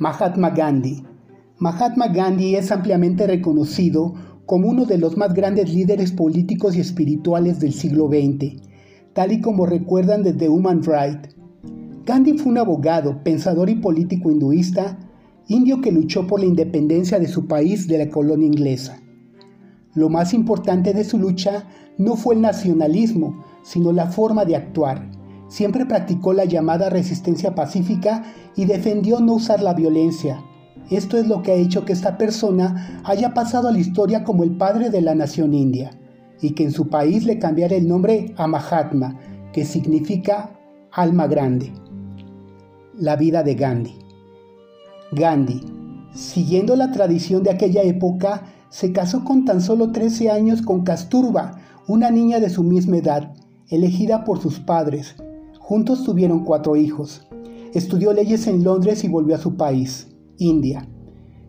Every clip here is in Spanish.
Mahatma Gandhi. Mahatma Gandhi es ampliamente reconocido como uno de los más grandes líderes políticos y espirituales del siglo XX, tal y como recuerdan desde Human Rights. Gandhi fue un abogado, pensador y político hinduista, indio que luchó por la independencia de su país de la colonia inglesa. Lo más importante de su lucha no fue el nacionalismo, sino la forma de actuar. Siempre practicó la llamada resistencia pacífica y defendió no usar la violencia. Esto es lo que ha hecho que esta persona haya pasado a la historia como el padre de la nación india y que en su país le cambiara el nombre a Mahatma, que significa alma grande. La vida de Gandhi. Gandhi, siguiendo la tradición de aquella época, se casó con tan solo 13 años con Kasturba, una niña de su misma edad, elegida por sus padres, Juntos tuvieron cuatro hijos. Estudió leyes en Londres y volvió a su país, India.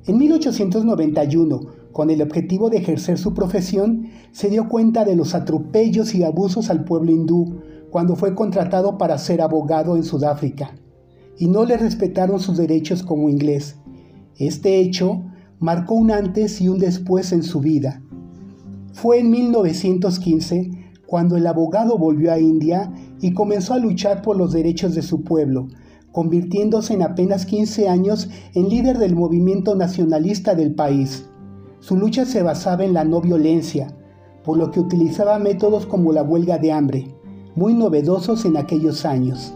En 1891, con el objetivo de ejercer su profesión, se dio cuenta de los atropellos y abusos al pueblo hindú cuando fue contratado para ser abogado en Sudáfrica, y no le respetaron sus derechos como inglés. Este hecho marcó un antes y un después en su vida. Fue en 1915 cuando el abogado volvió a India y comenzó a luchar por los derechos de su pueblo, convirtiéndose en apenas 15 años en líder del movimiento nacionalista del país. Su lucha se basaba en la no violencia, por lo que utilizaba métodos como la huelga de hambre, muy novedosos en aquellos años.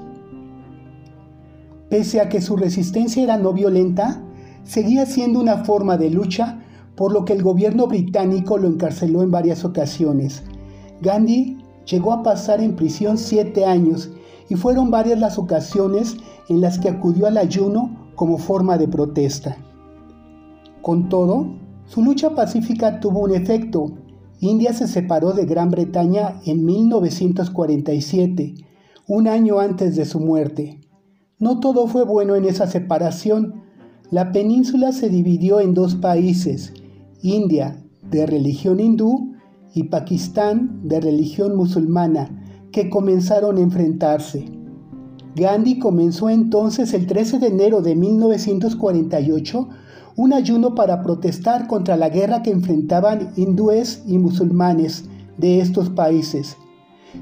Pese a que su resistencia era no violenta, seguía siendo una forma de lucha, por lo que el gobierno británico lo encarceló en varias ocasiones, Gandhi llegó a pasar en prisión siete años y fueron varias las ocasiones en las que acudió al ayuno como forma de protesta. Con todo, su lucha pacífica tuvo un efecto. India se separó de Gran Bretaña en 1947, un año antes de su muerte. No todo fue bueno en esa separación. La península se dividió en dos países, India, de religión hindú, y Pakistán de religión musulmana que comenzaron a enfrentarse. Gandhi comenzó entonces el 13 de enero de 1948 un ayuno para protestar contra la guerra que enfrentaban hindúes y musulmanes de estos países.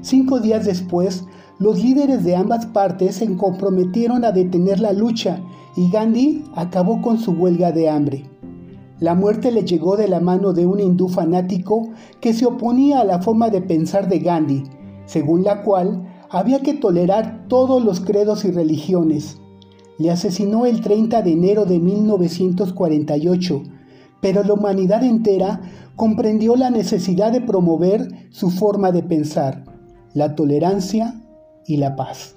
Cinco días después, los líderes de ambas partes se comprometieron a detener la lucha y Gandhi acabó con su huelga de hambre. La muerte le llegó de la mano de un hindú fanático que se oponía a la forma de pensar de Gandhi, según la cual había que tolerar todos los credos y religiones. Le asesinó el 30 de enero de 1948, pero la humanidad entera comprendió la necesidad de promover su forma de pensar, la tolerancia y la paz.